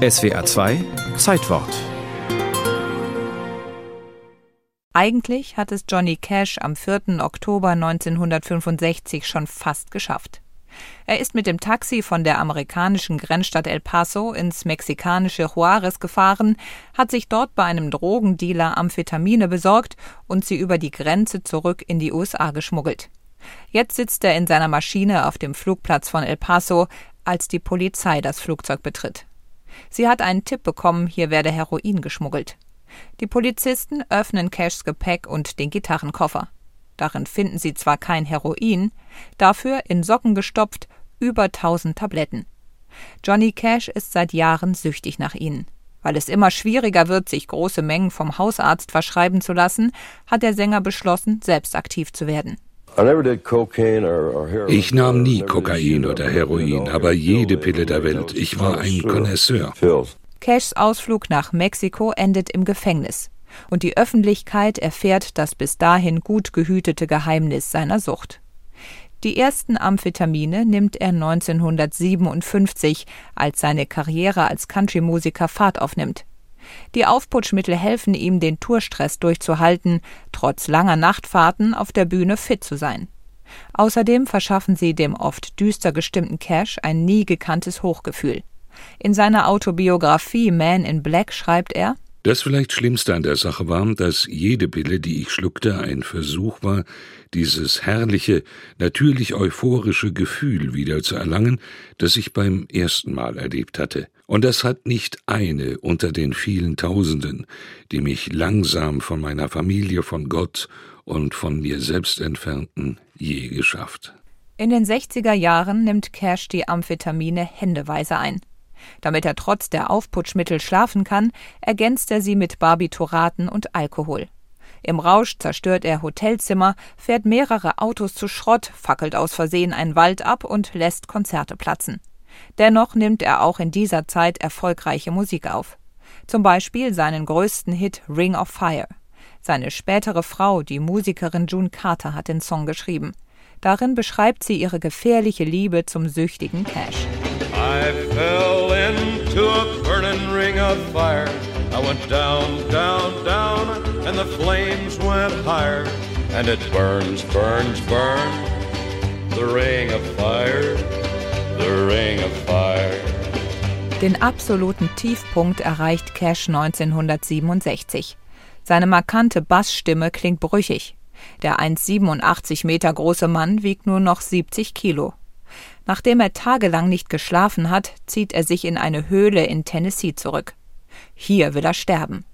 SWA 2 Zeitwort Eigentlich hat es Johnny Cash am 4. Oktober 1965 schon fast geschafft. Er ist mit dem Taxi von der amerikanischen Grenzstadt El Paso ins mexikanische Juarez gefahren, hat sich dort bei einem Drogendealer Amphetamine besorgt und sie über die Grenze zurück in die USA geschmuggelt. Jetzt sitzt er in seiner Maschine auf dem Flugplatz von El Paso, als die Polizei das Flugzeug betritt. Sie hat einen Tipp bekommen, hier werde Heroin geschmuggelt. Die Polizisten öffnen Cashs Gepäck und den Gitarrenkoffer. Darin finden sie zwar kein Heroin, dafür in Socken gestopft über tausend Tabletten. Johnny Cash ist seit Jahren süchtig nach ihnen. Weil es immer schwieriger wird, sich große Mengen vom Hausarzt verschreiben zu lassen, hat der Sänger beschlossen, selbst aktiv zu werden. Ich nahm nie Kokain oder Heroin, aber jede Pille der Welt. Ich war ein Connoisseur. Cashs Ausflug nach Mexiko endet im Gefängnis. Und die Öffentlichkeit erfährt das bis dahin gut gehütete Geheimnis seiner Sucht. Die ersten Amphetamine nimmt er 1957, als seine Karriere als Country-Musiker Fahrt aufnimmt. Die Aufputschmittel helfen ihm, den Tourstress durchzuhalten, trotz langer Nachtfahrten auf der Bühne fit zu sein. Außerdem verschaffen sie dem oft düster gestimmten Cash ein nie gekanntes Hochgefühl. In seiner Autobiografie Man in Black schreibt er das vielleicht Schlimmste an der Sache war, dass jede Pille, die ich schluckte, ein Versuch war, dieses herrliche, natürlich euphorische Gefühl wieder zu erlangen, das ich beim ersten Mal erlebt hatte. Und das hat nicht eine unter den vielen Tausenden, die mich langsam von meiner Familie, von Gott und von mir selbst entfernten, je geschafft. In den 60er Jahren nimmt Cash die Amphetamine händeweise ein. Damit er trotz der Aufputschmittel schlafen kann, ergänzt er sie mit Barbituraten und Alkohol. Im Rausch zerstört er Hotelzimmer, fährt mehrere Autos zu Schrott, fackelt aus Versehen einen Wald ab und lässt Konzerte platzen. Dennoch nimmt er auch in dieser Zeit erfolgreiche Musik auf. Zum Beispiel seinen größten Hit Ring of Fire. Seine spätere Frau, die Musikerin June Carter, hat den Song geschrieben. Darin beschreibt sie ihre gefährliche Liebe zum süchtigen Cash. Into a burning ring of fire. I went down, down, down, and the flames went higher. And it burns, burns, burns. The ring of fire, the ring of fire. Den absoluten Tiefpunkt erreicht Cash 1967. Seine markante Bassstimme klingt brüchig. Der 1,87 Meter große Mann wiegt nur noch 70 Kilo. Nachdem er tagelang nicht geschlafen hat, zieht er sich in eine Höhle in Tennessee zurück. Hier will er sterben.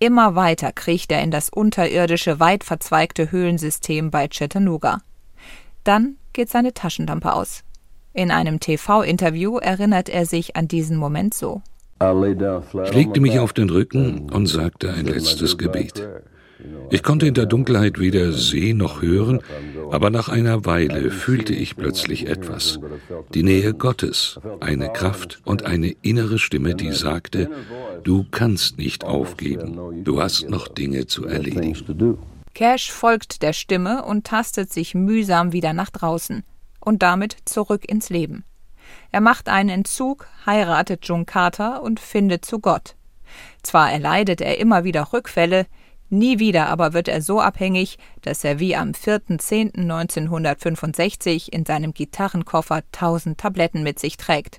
Immer weiter kriecht er in das unterirdische, weit verzweigte Höhlensystem bei Chattanooga. Dann geht seine Taschenlampe aus. In einem TV-Interview erinnert er sich an diesen Moment so. Ich legte mich auf den Rücken und sagte ein letztes Gebet. Ich konnte in der Dunkelheit weder sehen noch hören, aber nach einer Weile fühlte ich plötzlich etwas. Die Nähe Gottes, eine Kraft und eine innere Stimme, die sagte, du kannst nicht aufgeben, du hast noch Dinge zu erledigen. Cash folgt der Stimme und tastet sich mühsam wieder nach draußen und damit zurück ins Leben. Er macht einen Entzug, heiratet June Carter und findet zu Gott. Zwar erleidet er immer wieder Rückfälle, Nie wieder aber wird er so abhängig, dass er wie am 4.10.1965 in seinem Gitarrenkoffer tausend Tabletten mit sich trägt.